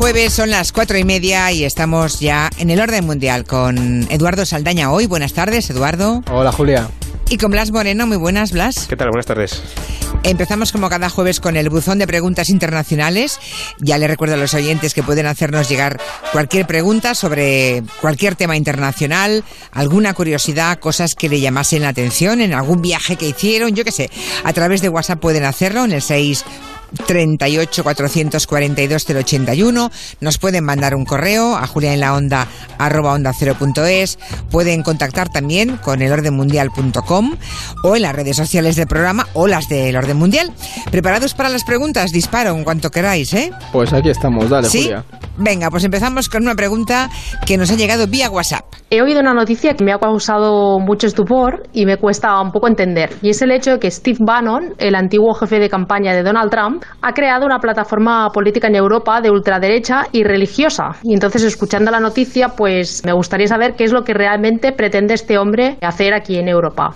jueves, son las cuatro y media y estamos ya en el orden mundial con Eduardo Saldaña hoy. Buenas tardes, Eduardo. Hola, Julia. Y con Blas Moreno. Muy buenas, Blas. ¿Qué tal? Buenas tardes. Empezamos como cada jueves con el buzón de preguntas internacionales. Ya le recuerdo a los oyentes que pueden hacernos llegar cualquier pregunta sobre cualquier tema internacional, alguna curiosidad, cosas que le llamasen la atención en algún viaje que hicieron, yo qué sé. A través de WhatsApp pueden hacerlo en el 6 38 442 081. Nos pueden mandar un correo a juliaenlaonda arroba onda Pueden contactar también con elordenmundial.com o en las redes sociales del programa o las del Orden Mundial. ¿Preparados para las preguntas? Disparo en cuanto queráis, ¿eh? Pues aquí estamos, dale, ¿Sí? Julia. Venga, pues empezamos con una pregunta que nos ha llegado vía WhatsApp. He oído una noticia que me ha causado mucho estupor y me cuesta un poco entender. Y es el hecho de que Steve Bannon, el antiguo jefe de campaña de Donald Trump, ha creado una plataforma política en Europa de ultraderecha y religiosa. Y entonces, escuchando la noticia, pues me gustaría saber qué es lo que realmente pretende este hombre hacer aquí en Europa.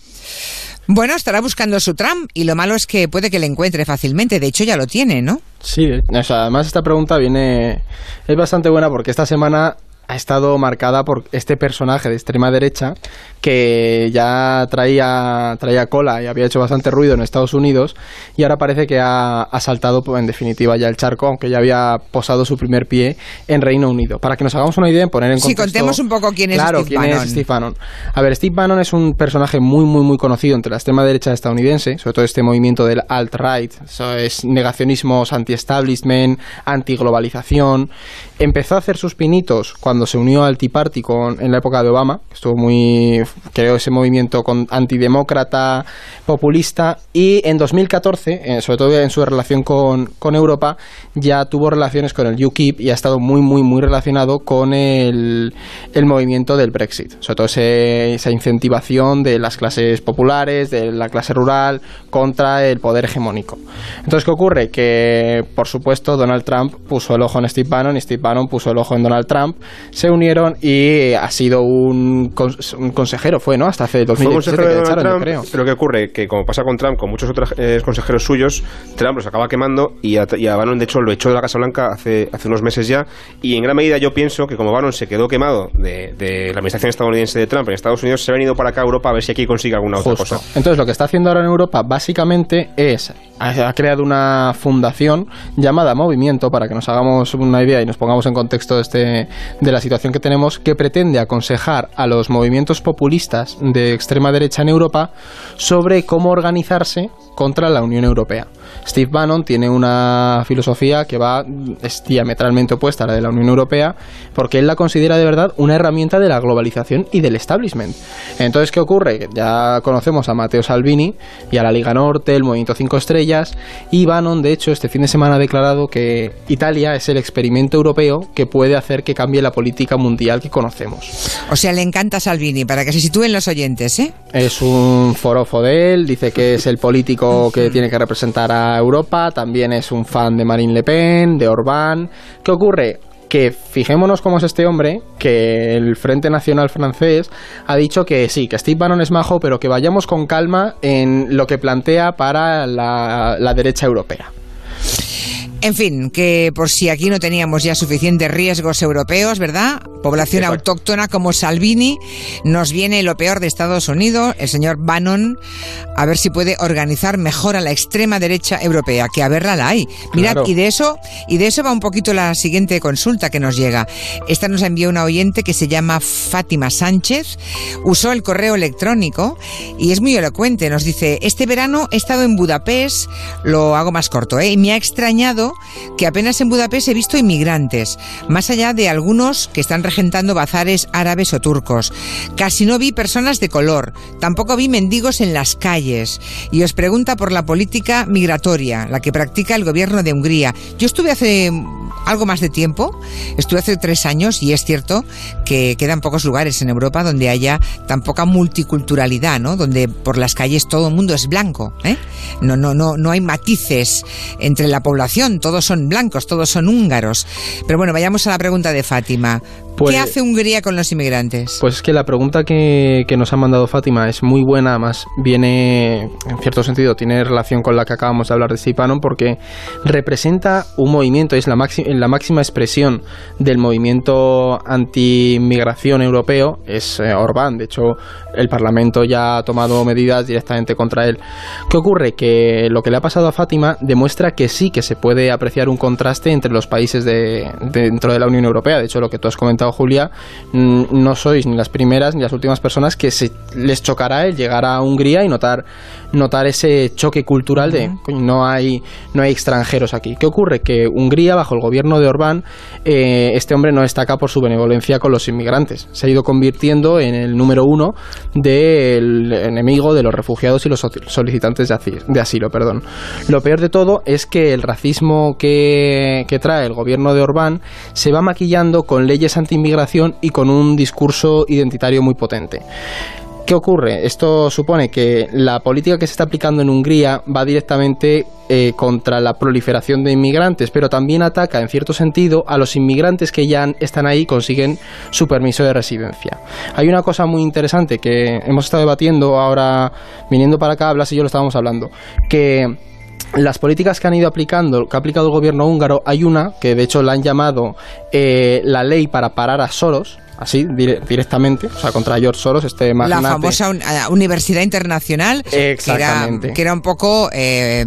Bueno, estará buscando su Trump y lo malo es que puede que le encuentre fácilmente. De hecho, ya lo tiene, ¿no? Sí, o sea, además esta pregunta viene... Es bastante buena porque esta semana ha estado marcada por este personaje de extrema derecha que ya traía, traía cola y había hecho bastante ruido en Estados Unidos y ahora parece que ha, ha saltado pues, en definitiva ya el charco, aunque ya había posado su primer pie en Reino Unido. Para que nos hagamos una idea, en poner en Sí, contexto... contemos un poco quién es claro, Steve quién Bannon. es Steve Bannon. A ver, Steve Bannon es un personaje muy, muy, muy conocido entre la extrema derecha estadounidense, sobre todo este movimiento del alt-right, eso es negacionismos anti-establishment, anti-globalización. Empezó a hacer sus pinitos cuando se unió al Tea Party con, en la época de Obama, estuvo muy, creó ese movimiento con, antidemócrata, populista, y en 2014, eh, sobre todo en su relación con, con Europa, ya tuvo relaciones con el UKIP y ha estado muy, muy, muy relacionado con el, el movimiento del Brexit, sobre todo ese- esa incentivación de las clases populares, de la clase rural, contra el poder hegemónico. Entonces, ¿qué ocurre? Que, por supuesto, Donald Trump puso el ojo en Steve Bannon y Steve Bannon puso el ojo en Donald Trump, se unieron y ha sido un, cons- un consejero, fue, ¿no? Hasta hace Fue 2017 consejero que de Donald echaron, Trump, pero ¿qué ocurre? Que como pasa con Trump, con muchos otros eh, consejeros suyos, Trump los acaba quemando y a, y a Bannon, de hecho, lo echó de la Casa Blanca hace, hace unos meses ya. Y en gran medida yo pienso que como Bannon se quedó quemado de, de la administración estadounidense de Trump en Estados Unidos, se ha venido para acá a Europa a ver si aquí consigue alguna otra cosa. Entonces lo que está haciendo ahora en Europa básicamente es ha, creado una fundación llamada Movimiento para que nos hagamos una idea y nos pongamos en contexto de, este, de la situación que tenemos que pretende aconsejar a los movimientos populistas de extrema derecha en Europa sobre cómo organizarse contra la Unión Europea. Steve Bannon tiene una filosofía que va es diametralmente opuesta a la de la Unión Europea porque él la considera de verdad una herramienta de la globalización y del establishment. Entonces, ¿qué ocurre? Ya conocemos a Matteo Salvini y a la Liga Norte, el Movimiento 5 Estrellas y Bannon, de hecho, este fin de semana ha declarado que Italia es el experimento europeo que puede hacer que cambie la política mundial que conocemos. O sea, le encanta Salvini, para que se sitúen los oyentes, ¿eh? Es un forofo de él, dice que es el político que tiene que representar a Europa, también es un fan de Marine Le Pen, de Orbán. ¿Qué ocurre? Que fijémonos cómo es este hombre, que el Frente Nacional francés ha dicho que sí, que Steve Bannon es majo, pero que vayamos con calma en lo que plantea para la, la derecha europea. En fin, que por si aquí no teníamos ya suficientes riesgos europeos, ¿verdad? Población Exacto. autóctona como Salvini, nos viene lo peor de Estados Unidos, el señor Bannon, a ver si puede organizar mejor a la extrema derecha europea, que a verla la hay. Mirad, Claro. y de eso, y de eso va un poquito la siguiente consulta que nos llega. Esta nos envió una oyente que se llama Fátima Sánchez, usó el correo electrónico y es muy elocuente. Nos dice, este verano he estado en Budapest, lo hago más corto, ¿eh? y me ha extrañado que apenas en Budapest he visto inmigrantes, más allá de algunos que están regentando bazares árabes o turcos. Casi no vi personas de color, tampoco vi mendigos en las calles. Y os pregunta por la política migratoria, la que practica el gobierno de Hungría. Yo estuve hace algo más de tiempo, estuve hace tres años y es cierto que quedan pocos lugares en Europa donde haya tan poca multiculturalidad, ¿no? Donde por las calles todo el mundo es blanco, ¿eh? no, no, no, no hay matices entre la población, todos son blancos, todos son húngaros. Pero bueno, vayamos a la pregunta de Fátima. ¿Qué Pues- hace Hungría con los inmigrantes? Pues es que la pregunta que, que nos ha mandado Fátima es muy buena, además viene, en cierto sentido, tiene relación con la que acabamos de hablar de Steve Bannon, porque representa un movimiento, es la, máxima la máxima expresión del movimiento anti-inmigración europeo, es eh, Orbán, de hecho el Parlamento ya ha tomado medidas directamente contra él. ¿Qué ocurre? Que lo que le ha pasado a Fátima demuestra que sí que se puede apreciar un contraste entre los países de, dentro de la Unión Europea. De hecho, lo que tú has comentado, Julia, mm, no sois ni las primeras ni las últimas personas que se, les chocará el llegar a Hungría y notar, notar ese choque cultural de "Coño, no hay, no hay extranjeros aquí. ¿Qué ocurre? Que Hungría, bajo el gobierno de Orbán, eh, este hombre no destaca por su benevolencia con los inmigrantes. Se ha ido convirtiendo en el número uno del enemigo de los refugiados y los solicitantes de asilo. De asilo perdón. Lo peor de todo es que el racismo que, que trae el gobierno de Orbán se va maquillando con leyes anti-inmigración y con un discurso identitario muy potente. ¿Qué ocurre? Esto supone que la política que se está aplicando en Hungría va directamente eh, contra la proliferación de inmigrantes, pero también ataca, en cierto sentido, a los inmigrantes que ya están ahí y consiguen su permiso de residencia. Hay una cosa muy interesante que hemos estado debatiendo ahora, viniendo para acá, Blas y yo lo estábamos hablando, que las políticas que han ido aplicando, que ha aplicado el gobierno húngaro, hay una que de hecho la han llamado eh, la ley para parar a Soros, así dire- directamente, o sea, contra George Soros, este La magnate. famosa un- eh, Universidad Internacional, que era, Exactamente. que era un poco eh,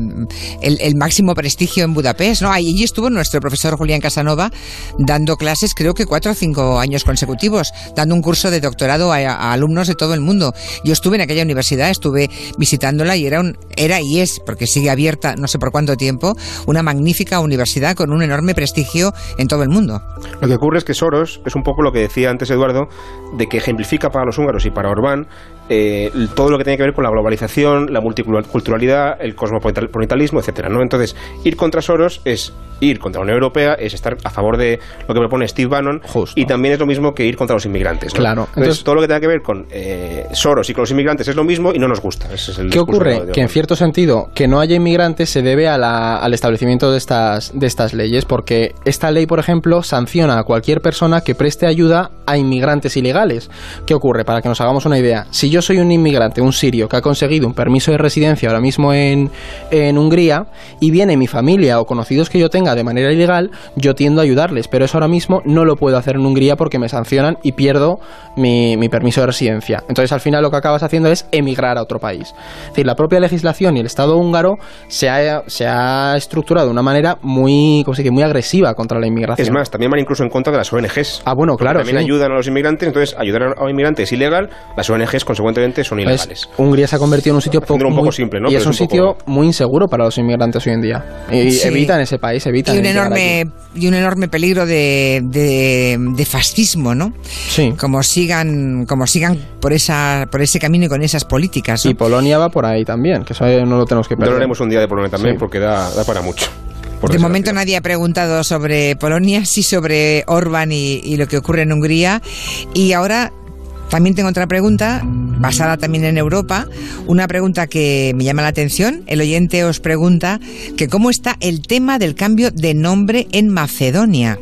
el, el máximo prestigio en Budapest, ¿no? Allí estuvo nuestro profesor Julián Casanova dando clases, creo que cuatro o cinco años consecutivos, dando un curso de doctorado a, a alumnos de todo el mundo. Yo estuve en aquella universidad, estuve visitándola y era, un, era y es, porque sigue abierta no sé por cuánto tiempo, una magnífica universidad con un enorme prestigio en todo el mundo. Lo que ocurre es que Soros es un poco lo que decía antes Eduardo, de que ejemplifica para los húngaros y para Orbán eh, todo lo que tiene que ver con la globalización, la multiculturalidad, el cosmopolitalismo, etcétera, ¿no? Entonces, ir contra Soros es ir contra la Unión Europea, es estar a favor de lo que propone Steve Bannon Justo. y también es lo mismo que ir contra los inmigrantes. ¿no? Claro. Entonces, Entonces- todo lo que tenga que ver con eh, Soros y con los inmigrantes es lo mismo y no nos gusta. Ese es el ¿Qué ocurre? Que en cierto sentido, que no haya inmigrantes se debe a la- al establecimiento de estas, de estas leyes, porque esta ley, por ejemplo, sanciona a cualquier persona que preste ayuda a inmigrantes ilegales. ¿Qué ocurre? Para que nos hagamos una idea, si yo soy un inmigrante, un sirio, que ha conseguido un permiso de residencia ahora mismo en, en Hungría, y viene mi familia o conocidos que yo tenga de manera ilegal, yo tiendo a ayudarles, pero eso ahora mismo no lo puedo hacer en Hungría porque me sancionan y pierdo mi, mi permiso de residencia. Entonces al final lo que acabas haciendo es emigrar a otro país. Es decir, la propia legislación y el Estado húngaro se ha, se ha estructurado de una manera muy, ¿cómo se dice? muy agresiva contra la inmigración. Es más, también van incluso en contra de las ONGs. Ah, bueno, claro, También sí. ayudan a los inmigrantes, entonces ayudar a a inmigrantes es ilegal, las ONGs consecuentemente son Pues, ilegales. Hungría se ha convertido en un sitio Haciéndolo un poco muy- simple, ¿no? y es un es un sitio poco- muy inseguro para los inmigrantes hoy en día. Y Sí. evitan ese país, evitan Y un enorme, y un enorme peligro de, de, de fascismo, ¿no? Sí. Como sigan, como sigan por esa, por ese camino y con esas políticas. ¿no? Y Polonia va por ahí también, que eso no lo tenemos que perder. lo haremos un día de Polonia también Sí. porque da, da para mucho. por De momento nadie ha preguntado sobre Polonia, sí sobre Orban y, y lo que ocurre en Hungría. Y ahora también tengo otra pregunta, basada también en Europa. Una pregunta que me llama la atención. El oyente os pregunta que cómo está el tema del cambio de nombre en Macedonia.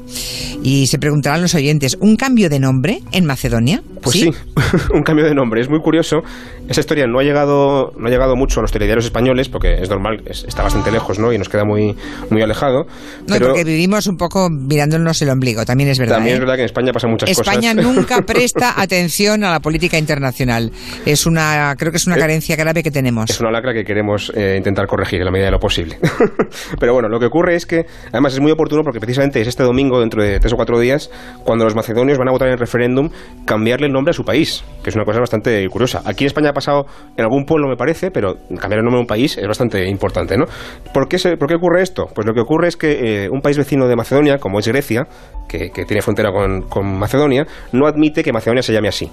Y se preguntarán los oyentes, ¿un cambio de nombre en Macedonia? Pues sí, un cambio de nombre. Es muy curioso. Esa historia no ha llegado, no ha llegado mucho a los telediarios españoles, porque es normal, es- está bastante lejos, ¿no? Y nos queda muy, muy alejado. No, pero porque vivimos un poco mirándonos el ombligo, también es verdad. también ¿eh? es verdad que en España pasan muchas España cosas. nunca presta atención a la política internacional. Es una, creo que es una carencia grave que tenemos. Es una lacra que queremos eh, intentar corregir en la medida de lo posible. Pero bueno, lo que ocurre es que, además es muy oportuno porque precisamente es este domingo, dentro de tres o cuatro días, cuando los macedonios van a votar en el referéndum cambiarle el nombre a su país, que es una cosa bastante curiosa. Aquí en España ha pasado en algún pueblo, me parece, pero cambiar el nombre de un país es bastante importante, ¿no? ¿Por qué, se- por qué ocurre esto? Pues lo que ocurre es que eh, un país vecino de Macedonia, como es Grecia, que, que tiene frontera con, con Macedonia, no admite que Macedonia se llame así.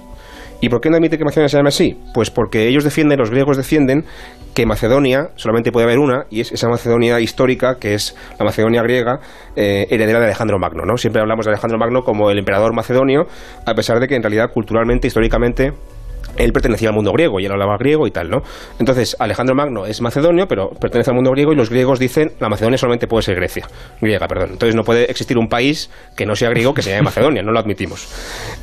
¿Y por qué no admite que Macedonia se llame así? Pues porque ellos defienden, los griegos defienden, que Macedonia solamente puede haber una, y es esa Macedonia histórica, que es la Macedonia griega, eh, heredera de Alejandro Magno. ¿no? Siempre hablamos de Alejandro Magno como el emperador macedonio, a pesar de que en realidad, culturalmente, históricamente, él pertenecía al mundo griego y él hablaba griego y tal, ¿no? Entonces, Alejandro Magno es macedonio, pero pertenece al mundo griego y los griegos dicen la Macedonia solamente puede ser Grecia, griega, perdón. Entonces no puede existir un país que no sea griego que se llame Macedonia, no lo admitimos.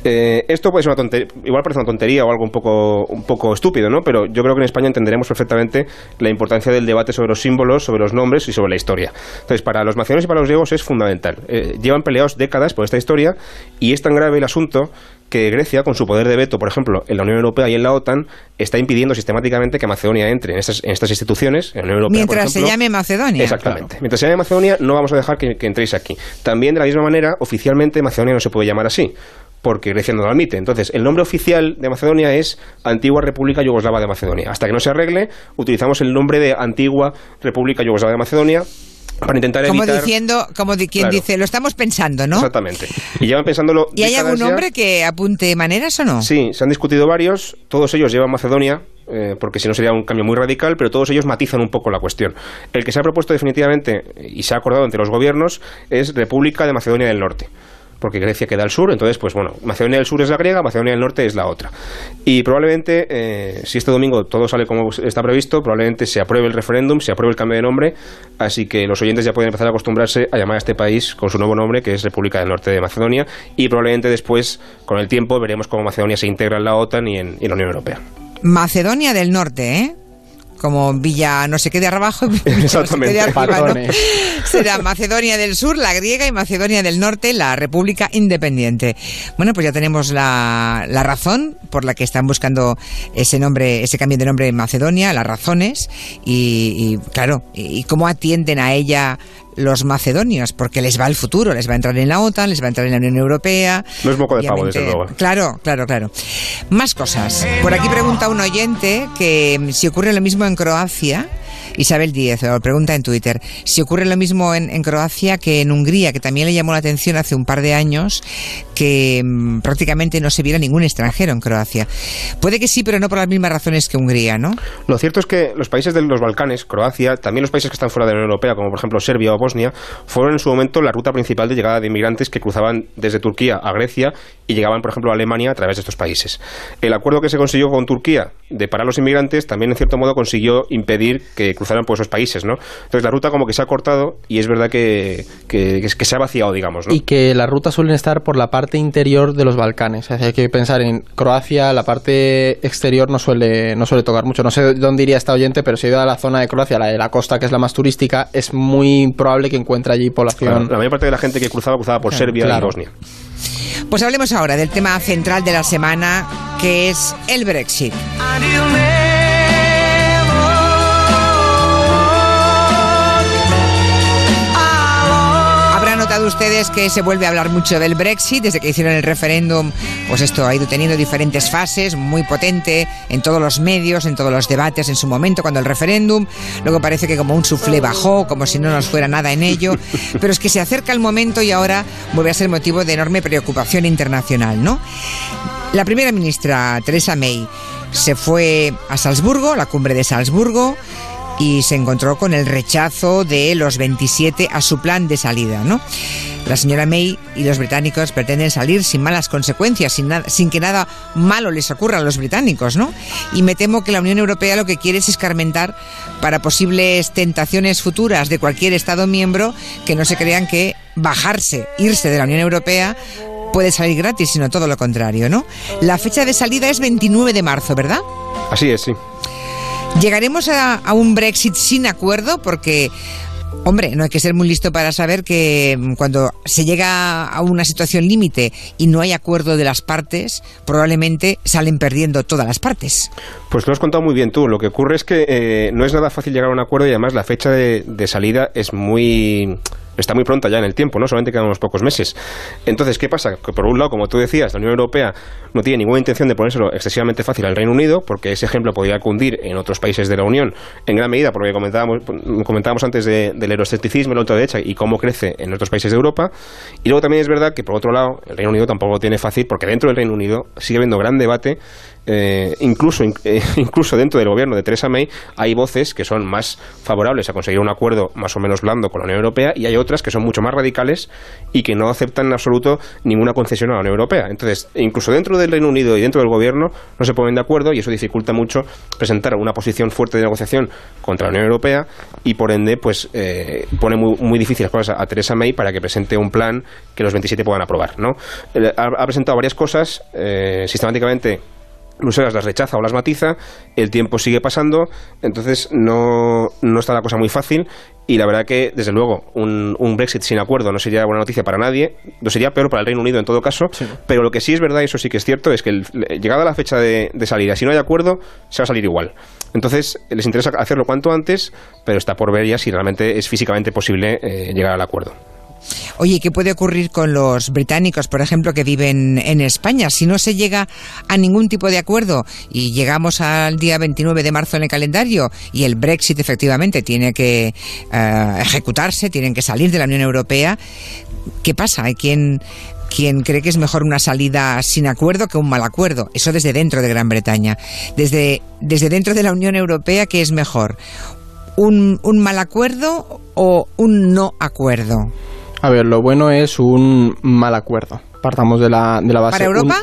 Eh, esto puede ser una tontería, igual parece una tontería o algo un poco, un poco estúpido, ¿no? Pero yo creo que en España entenderemos perfectamente la importancia del debate sobre los símbolos, sobre los nombres y sobre la historia. Entonces, para los macedonios y para los griegos es fundamental. Eh, llevan peleados décadas por esta historia y es tan grave el asunto que Grecia, con su poder de veto, por ejemplo, en la Unión Europea y en la OTAN, está impidiendo sistemáticamente que Macedonia entre en estas, instituciones, en la Unión Europea. Mientras se llame Macedonia. Exactamente. Mientras se llame Macedonia, no vamos a dejar que, entréis aquí. También, de la misma manera, oficialmente Macedonia no se puede llamar así porque Grecia no lo admite. Entonces, el nombre oficial de Macedonia es Antigua República Yugoslava de Macedonia. Hasta que no se arregle, utilizamos el nombre de Antigua República Yugoslava de Macedonia para intentar como diciendo como de quien dice lo estamos pensando no exactamente. Y llevan pensándolo y hay algún nombre que apunte maneras o no sí se han discutido varios. Todos ellos llevan Macedonia eh, porque si no sería un cambio muy radical, pero todos ellos matizan un poco la cuestión. El que se ha propuesto definitivamente y se ha acordado entre los gobiernos es República de Macedonia del Norte porque Grecia queda al sur, entonces, pues bueno, Macedonia del Sur es la griega, Macedonia del Norte es la otra. Y probablemente, eh, si este domingo todo sale como está previsto, probablemente se apruebe el referéndum, se apruebe el cambio de nombre, así que los oyentes ya pueden empezar a acostumbrarse a llamar a este país con su nuevo nombre, que es República del Norte de Macedonia, y probablemente después, con el tiempo, veremos cómo Macedonia se integra en la OTAN y en, y en la Unión Europea. Macedonia del Norte, ¿eh? Como Villa no sé qué de abajo Exactamente. Será Macedonia del Sur, la griega, y Macedonia del Norte, la República Independiente. Bueno, pues ya tenemos la, la razón por la que están buscando ese nombre, ese cambio de nombre en Macedonia, las razones, y, claro, y cómo atienden a ella los macedonios, porque les va el futuro, les va a entrar en la OTAN, les va a entrar en la Unión Europea. No es moco de pavo, desde luego. Claro, claro, claro. Más cosas. Por aquí pregunta un oyente que si ocurre lo mismo en Croacia, Isabel Díez pregunta en Twitter si ocurre lo mismo en, Croacia que en Hungría, que también le llamó la atención hace un par de años que mm, prácticamente no se viera ningún extranjero en Croacia. Puede que sí, pero no por las mismas razones que Hungría, ¿no? Lo cierto es que los países de los Balcanes, Croacia, también los países que están fuera de la Unión Europea, como por ejemplo Serbia o Bosnia, fueron en su momento la ruta principal de llegada de inmigrantes que cruzaban desde Turquía a Grecia y llegaban, por ejemplo, a Alemania a través de estos países. El acuerdo que se consiguió con Turquía de parar los inmigrantes también, en cierto modo, consiguió impedir que cruzaran por esos países, ¿no? Entonces la ruta como que se ha cortado y es verdad que, que, que se ha vaciado, digamos, ¿no? Y que las rutas suelen estar por la parte interior de los Balcanes. hay que pensar en Croacia, la parte exterior no suele, no suele tocar mucho. No sé dónde iría esta oyente, pero si ha ido a la zona de Croacia, la de la costa, que es la más turística, es muy probable que encuentre allí población. la mayor parte de la gente que cruzaba cruzaba por Serbia y Bosnia. Pues hablemos ahora del tema central de la semana, que es el Brexit. Ustedes que se vuelve a hablar mucho del Brexit desde que hicieron el referéndum. Pues esto ha ido teniendo diferentes fases, muy potente en todos los medios, en todos los debates en su momento, cuando el referéndum. Luego parece que como un suflé bajó, como si no nos fuera nada en ello. Pero es que se acerca el momento y ahora vuelve a ser motivo de enorme preocupación internacional, ¿no? La primera ministra, Theresa May, se fue a Salzburgo, la cumbre de Salzburgo, y se encontró con el rechazo de los 27 a su plan de salida, ¿no? La señora May y los británicos pretenden salir sin malas consecuencias, sin, sin que nada malo les ocurra a los británicos, ¿no? Y me temo que la Unión Europea lo que quiere es escarmentar para posibles tentaciones futuras de cualquier Estado miembro que no se crean que bajarse, irse de la Unión Europea puede salir gratis, sino todo lo contrario, ¿no? La fecha de salida es 29 de marzo, ¿verdad? Así es, sí. ¿Llegaremos a, un Brexit sin acuerdo? Porque Hombre, no hay que ser muy listo para saber que mm, cuando se llega a una situación límite y no hay acuerdo de las partes, probablemente salen perdiendo todas las partes. Pues lo has contado muy bien tú. Lo que ocurre es que eh, no es nada fácil llegar a un acuerdo y además la fecha de, de salida es muy está muy pronta ya en el tiempo, ¿no? Solamente quedan unos pocos meses. Entonces, ¿qué pasa? Que por un lado, como tú decías, la Unión Europea no tiene ninguna intención de ponérselo excesivamente fácil al Reino Unido, porque ese ejemplo podría cundir en otros países de la Unión en gran medida, porque comentábamos, comentábamos antes del euroscepticismo, la derecha y cómo crece en otros países de Europa. Y luego también es verdad que, por otro lado, el Reino Unido tampoco lo tiene fácil, porque dentro del Reino Unido sigue habiendo gran debate eh, incluso, eh, incluso dentro del gobierno de Theresa May hay voces que son más favorables a conseguir un acuerdo más o menos blando con la Unión Europea y hay otras que son mucho más radicales y que no aceptan en absoluto ninguna concesión a la Unión Europea. Entonces, incluso dentro del Reino Unido y dentro del gobierno no se ponen de acuerdo y eso dificulta mucho presentar una posición fuerte de negociación contra la Unión Europea y por ende pues eh, pone muy, muy difícil las cosas a, Theresa May para que presente un plan que los 27 puedan aprobar. ¿no? Ha, presentado varias cosas sistemáticamente Bruselas las rechaza o las matiza, el tiempo sigue pasando, entonces no, no está la cosa muy fácil y la verdad que, desde luego, un, Brexit sin acuerdo no sería buena noticia para nadie, no sería peor para el Reino Unido en todo caso, pero lo que sí es verdad, y eso sí que es cierto, es que llegada la fecha de, salida, si no hay acuerdo, se va a salir igual. Entonces, les interesa hacerlo cuanto antes, pero está por ver ya si realmente es físicamente posible eh, llegar al acuerdo. Oye, ¿qué puede ocurrir con los británicos, por ejemplo, que viven en España? Si no se llega a ningún tipo de acuerdo y llegamos al día 29 de marzo en el calendario y el Brexit efectivamente tiene que eh, ejecutarse, tienen que salir de la Unión Europea, ¿qué pasa? ¿Hay quien, quien cree que es mejor una salida sin acuerdo que un mal acuerdo. Eso desde dentro de Gran Bretaña. Desde, desde dentro de la Unión Europea, ¿qué es mejor? ¿Un, un mal acuerdo o un no acuerdo? A ver, lo bueno es un mal acuerdo. Partamos de la, de la base. ¿Para Europa?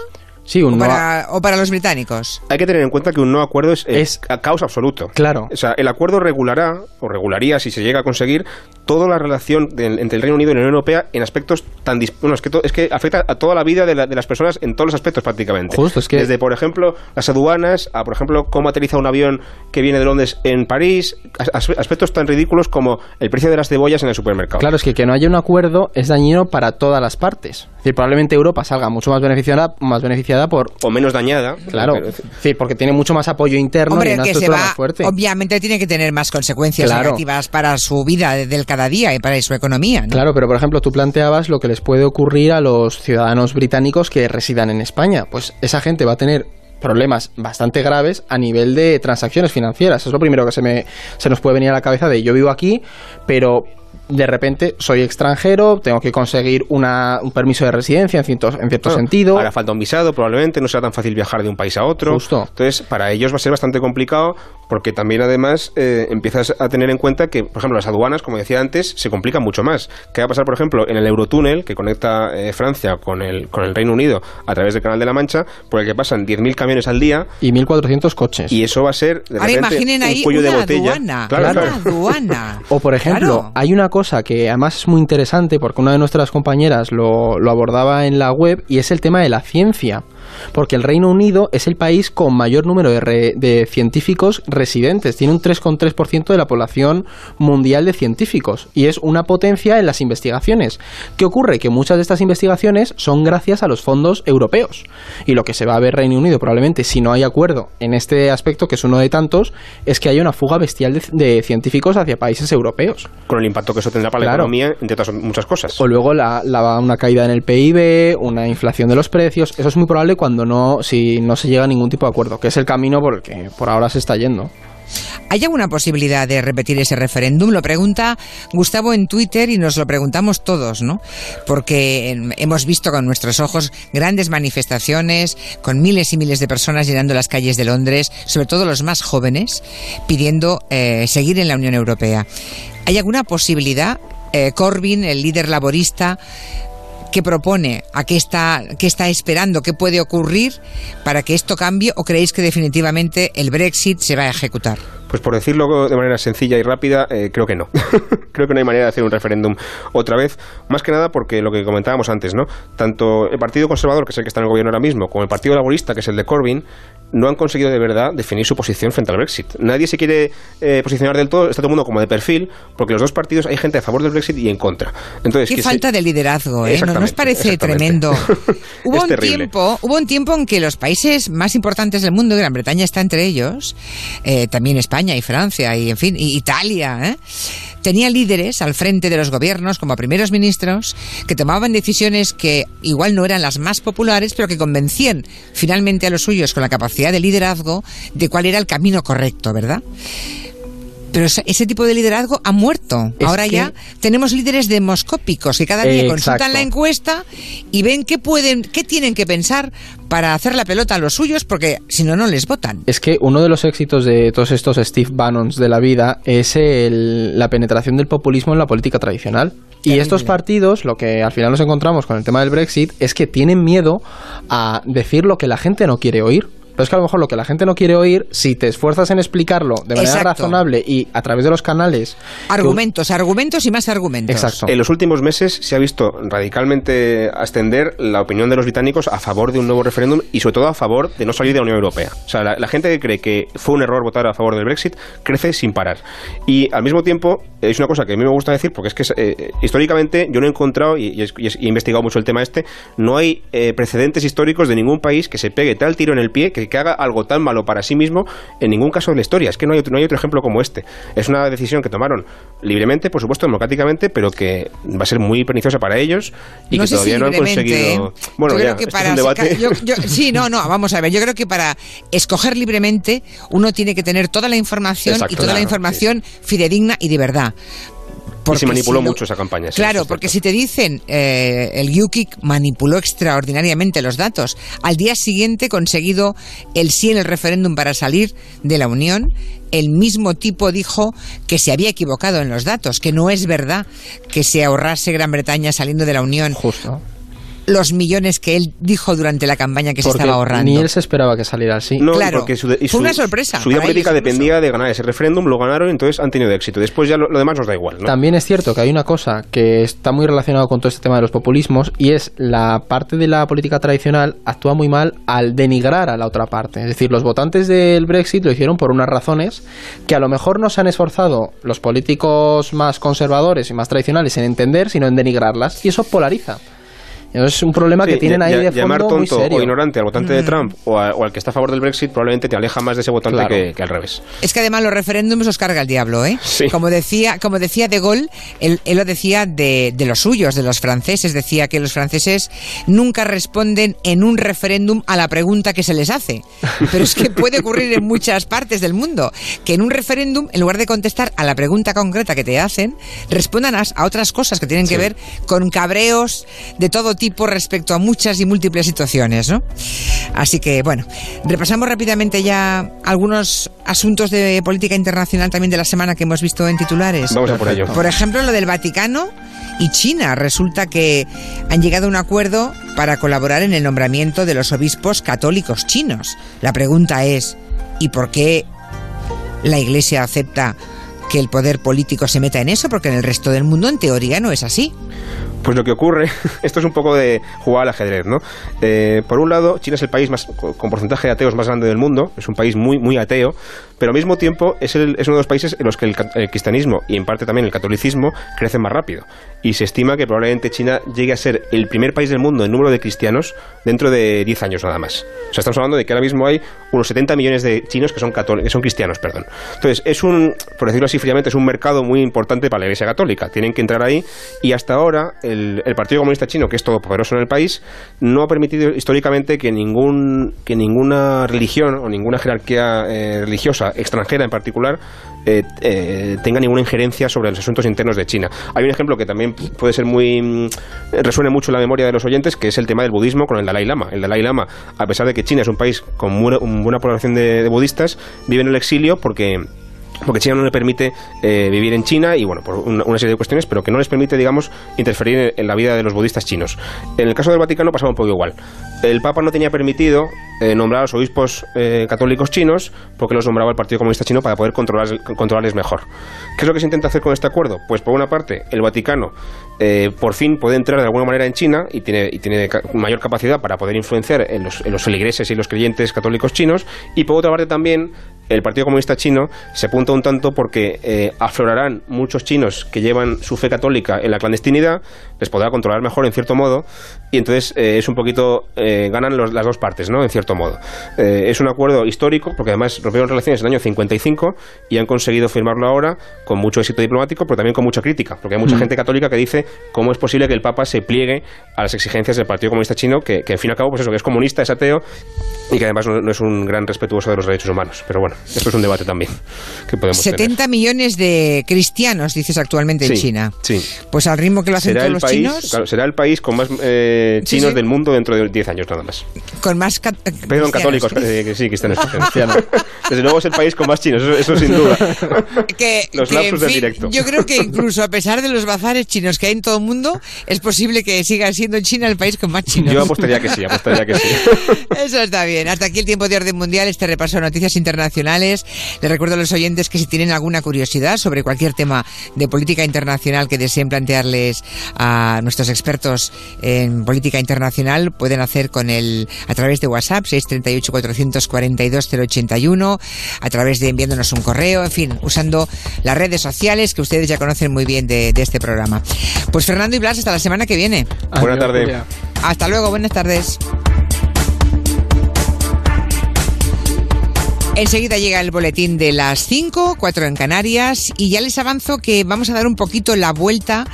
Sí, un ¿O, para, ¿O para los británicos? Hay que tener en cuenta que un no acuerdo es, es, a caos absoluto. Claro. O sea, el acuerdo regulará, o regularía si se llega a conseguir, toda la relación entre el Reino Unido y la Unión Europea en aspectos tan... Bueno, es que, es que afecta a toda la vida de, las personas en todos los aspectos prácticamente. Justo, es que... Desde, por ejemplo, las aduanas, a, por ejemplo, cómo aterriza un avión que viene de Londres en París, aspectos tan ridículos como el precio de las cebollas en el supermercado. Claro, es que que no haya un acuerdo es dañino para todas las partes. Es decir, probablemente Europa salga mucho más beneficiada, más beneficiada por... O menos dañada. Claro, sí, porque tiene mucho más apoyo interno Hombre, y una que se va, más fuerte. Obviamente tiene que tener más consecuencias negativas para su vida del cada día y para su economía. Claro, pero por ejemplo, tú planteabas lo que les puede ocurrir a los ciudadanos británicos que residan en España. Pues esa gente va a tener problemas bastante graves a nivel de transacciones financieras. es lo primero que se, me, se nos puede venir a la cabeza de yo vivo aquí, pero de repente soy extranjero, tengo que conseguir una, un permiso de residencia en cierto, en cierto sentido. Ahora falta un visado, probablemente, no será tan fácil viajar de un país a otro. Justo. Entonces, para ellos va a ser bastante complicado porque también, además, eh, empiezas a tener en cuenta que, por ejemplo, las aduanas, como decía antes, se complican mucho más. ¿Qué va a pasar, por ejemplo, en el Eurotúnel que conecta eh, Francia con el, con el Reino Unido a través del Canal de la Mancha, por el que pasan 10.000 camiones al día? Y 1.400 coches. Y eso va a ser, de Ahora imaginen ahí un cuello una de botella. Aduana, claro, Una aduana. O, por ejemplo, hay una cosa que además es muy interesante porque una de nuestras compañeras lo, abordaba en la web y es el tema de la ciencia porque el Reino Unido es el país con mayor número de, científicos residentes, tiene un 3,3% de la población mundial de científicos y es una potencia en las investigaciones. ¿Qué ocurre? Que muchas de estas investigaciones son gracias a los fondos europeos y lo que se va a ver Reino Unido probablemente si no hay acuerdo en este aspecto, que es uno de tantos, es que haya una fuga bestial de, científicos hacia países europeos. Con el impacto que eso tendrá para la economía, entre otras muchas cosas. O luego la, una caída en el PIB, una inflación de los precios, eso es muy probable cuando no, si no se llega a ningún tipo de acuerdo, que es el camino por el que por ahora se está yendo. ¿Hay alguna posibilidad de repetir ese referéndum? Lo pregunta Gustavo en Twitter y nos lo preguntamos todos, ¿no? Porque hemos visto con nuestros ojos grandes manifestaciones, con miles y miles de personas llenando las calles de Londres, sobre todo los más jóvenes, pidiendo eh, seguir en la Unión Europea. ¿Hay alguna posibilidad? Eh, Corbyn, el líder laborista, ¿Qué propone? ¿A qué está, qué está esperando? ¿Qué puede ocurrir para que esto cambie? ¿O creéis que definitivamente el Brexit se va a ejecutar? Pues por decirlo de manera sencilla y rápida, eh, creo que no. creo que no hay manera de hacer un referéndum otra vez. Más que nada porque lo que comentábamos antes, ¿no? Tanto el Partido Conservador, que es el que está en el gobierno ahora mismo, como el Partido Laborista, que es el de Corbyn, no han conseguido de verdad definir su posición frente al Brexit. Nadie se quiere eh, posicionar del todo, está todo el mundo como de perfil, porque los dos partidos hay gente a favor del Brexit y en contra. Entonces, Qué falta de liderazgo, ¿eh? ¿No os parece tremendo? hubo, un tiempo, hubo un tiempo en que los países más importantes del mundo, Gran Bretaña está entre ellos, eh, también España y Francia y, en fin, y Italia, ¿eh? Tenía líderes al frente de los gobiernos como primeros ministros que tomaban decisiones que igual no eran las más populares, pero que convencían finalmente a los suyos con la capacidad de liderazgo de cuál era el camino correcto, ¿verdad? Pero ese tipo de liderazgo ha muerto. Ahora ya tenemos líderes demoscópicos que cada día consultan la encuesta y ven qué pueden, qué tienen que pensar para hacer la pelota a los suyos, porque si no, no les votan. Es que uno de los éxitos de todos estos Steve Bannons de la vida es la penetración del populismo en la política tradicional. Y estos partidos, lo que al final nos encontramos con el tema del Brexit, es que tienen miedo a decir lo que la gente no quiere oír. Pero es que a lo mejor lo que la gente no quiere oír, si te esfuerzas en explicarlo de manera razonable y a través de los canales. Argumentos, argumentos y más argumentos. Exacto. En los últimos meses se ha visto radicalmente ascender la opinión de los británicos a favor de un nuevo referéndum y sobre todo a favor de no salir de la Unión Europea. O sea, la, gente que cree que fue un error votar a favor del Brexit crece sin parar. Y al mismo tiempo, es una cosa que a mí me gusta decir porque es que eh, históricamente yo no he encontrado, y, he investigado mucho el tema este, no hay eh, precedentes históricos de ningún país que se pegue tal tiro en el pie que que haga algo tan malo para sí mismo en ningún caso de la historia. Es que no hay, otro, no hay otro ejemplo como este. Es una decisión que tomaron libremente, por supuesto, democráticamente, pero que va a ser muy perniciosa para ellos y que todavía no han conseguido. ¿eh? Bueno, ya, es un debate. sí, no, no, vamos a ver. Yo creo que para escoger libremente uno tiene que tener toda la información y toda la información fidedigna y de verdad y se manipuló mucho esa campaña. Claro, porque si te dicen eh, el UKIP manipuló extraordinariamente los datos, al día siguiente conseguido el sí en el referéndum para salir de la Unión, el mismo tipo dijo que se había equivocado en los datos, que no es verdad que se ahorrase Gran Bretaña saliendo de la Unión. Justo los millones que él dijo durante la campaña que se estaba ahorrando. Ni él se esperaba que saliera así. No, claro, porque su, fue una sorpresa. Su idea política dependía de ganar ese referéndum, lo ganaron entonces han tenido éxito. Después ya lo, demás nos da igual. También es cierto que hay una cosa que está muy relacionada con todo este tema de los populismos y es la parte de la política tradicional actúa muy mal al denigrar a la otra parte. Es decir, los votantes del Brexit lo hicieron por unas razones que a lo mejor no se han esforzado los políticos más conservadores y más tradicionales en entender, sino en denigrarlas y eso polariza. Es un problema que tienen ahí de fondo Llamar tonto o ignorante al votante de. Trump o, al que está a favor del Brexit probablemente te aleja más de ese votante que, al revés. Es que además los referéndums os carga el diablo, ¿eh? Como decía, como decía De Gaulle, él, lo decía de, de, los suyos, de los franceses. Decía que los franceses nunca responden en un referéndum a la pregunta que se les hace. Pero es que puede ocurrir en muchas partes del mundo. Que en un referéndum, en lugar de contestar a la pregunta concreta que te hacen, respondan a, otras cosas que tienen que ver con cabreos de todo tipo respecto a muchas y múltiples situaciones, ¿no? Así que, bueno, repasamos rápidamente ya algunos asuntos de política internacional también de la semana que hemos visto en titulares. Vamos a por ello. Por ejemplo, lo del Vaticano y China. Resulta que han llegado a un acuerdo para colaborar en el nombramiento de los obispos católicos chinos. La pregunta es, ¿y por qué la Iglesia acepta que el poder político se meta en eso? Porque en el resto del mundo, en teoría, no es así. Pues lo que ocurre, esto es un poco de jugar al ajedrez, ¿no? Eh, por un lado, China es el país más, con porcentaje de ateos más grande del mundo, es un país muy, muy ateo, pero al mismo tiempo es, el, es uno de los países en los que el, cristianismo y en parte también el catolicismo crecen más rápido. Y se estima que probablemente China llegue a ser el primer país del mundo en número de cristianos dentro de 10 años nada más. O sea, estamos hablando de que ahora mismo hay unos 70 millones de chinos que son, que son cristianos. Perdón. Entonces, es un, por decirlo así fríamente, es un mercado muy importante para la Iglesia Católica. Tienen que entrar ahí y hasta ahora el, Partido Comunista Chino, que es todopoderoso en el país, no ha permitido históricamente que, ningún, que ninguna religión o ninguna jerarquía eh, religiosa extranjera en particular eh, eh, tenga ninguna injerencia sobre los asuntos internos de China. Hay un ejemplo que también puede ser muy mm, resuene mucho en la memoria de los oyentes, que es el tema del budismo con el Dalai Lama. El Dalai Lama, a pesar de que China es un país con buena población de budistas, vive en el exilio porque porque China no le permite eh, vivir en China y bueno, por una, serie de cuestiones, pero que no les permite, digamos, interferir en, la vida de los budistas chinos. En el caso del Vaticano pasaba un poco igual. El Papa no tenía permitido eh, nombrar a los obispos eh, católicos chinos porque los nombraba el Partido Comunista Chino para poder controlar, controlarles mejor. ¿Qué es lo que se intenta hacer con este acuerdo? Pues por una parte, el Vaticano por fin puede entrar de alguna manera en China y tiene, y tiene mayor capacidad para poder influenciar en los, en los feligreses y los creyentes católicos chinos y por otra parte también el Partido Comunista Chino se apunta un tanto porque eh, aflorarán muchos chinos que llevan su fe católica en la clandestinidad, les podrá controlar mejor en cierto modo, y entonces eh, es un poquito, eh, ganan las dos partes, ¿no? En cierto modo. es un acuerdo histórico, porque además rompieron relaciones en el año 55 y han conseguido firmarlo ahora con mucho éxito diplomático, pero también con mucha crítica, porque hay mucha mm. gente católica que dice cómo es posible que el Papa se pliegue a las exigencias del Partido Comunista Chino, que, que en fin y al cabo, pues eso, que es comunista, es ateo, y que además no, no es un gran respetuoso de los derechos humanos. Pero bueno. Esto es un debate también que podemos 70 millones de cristianos, dices actualmente en China. Sí. Pues al ritmo que lo hacen todos los chinos. será el país con más eh, chinos del mundo dentro de 10 años nada más. Con más. Perdón, católicos, eh, que sí, cristianos. Desde luego es el país con más chinos, eso, sin duda. Que, los lapsos del directo. Yo creo que incluso a pesar de los bazares chinos que hay en todo el mundo, es posible que siga siendo China el país con más chinos. Yo apostaría que sí, apostaría que sí. Eso está bien. Hasta aquí el tiempo de orden mundial, este repaso de noticias internacionales. Les recuerdo a los oyentes que si tienen alguna curiosidad sobre cualquier tema de política internacional que deseen plantearles a nuestros expertos en política internacional, pueden hacer con el a través de WhatsApp 638 442 081, a través de enviándonos un correo, en fin, usando las redes sociales que ustedes ya conocen muy bien de, de este programa. Pues Fernando y Blas, hasta la semana que viene. Buenas tardes. Hasta luego, buenas tardes. Enseguida llega el boletín de las 5, 4 en Canarias y ya les avanzo que vamos a dar un poquito la vuelta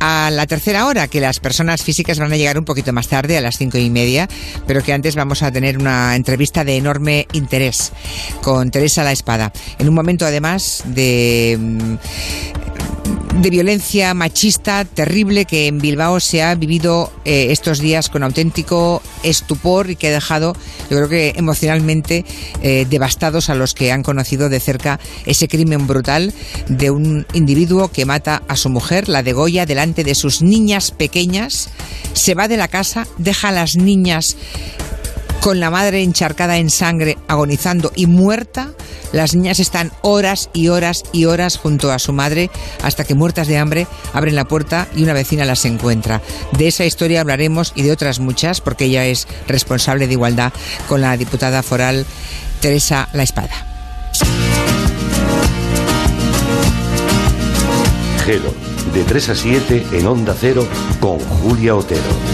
a la tercera hora, que las personas físicas van a llegar un poquito más tarde, a las cinco y media, pero que antes vamos a tener una entrevista de enorme interés con Teresa La Espada. En un momento además de mm, de violencia machista terrible que en Bilbao se ha vivido eh, estos días con auténtico estupor y que ha dejado, yo creo que emocionalmente eh, devastados a los que han conocido de cerca ese crimen brutal de un individuo que mata a su mujer, la de Goya, delante de sus niñas pequeñas, se va de la casa, deja a las niñas con la madre encharcada en sangre, agonizando y muerta, las niñas están horas y horas y horas junto a su madre hasta que muertas de hambre abren la puerta y una vecina las encuentra. De esa historia hablaremos y de otras muchas porque ella es responsable de igualdad con la diputada foral Teresa La Espada. Gelo, de 3 a 7 en Onda Cero con Julia Otero.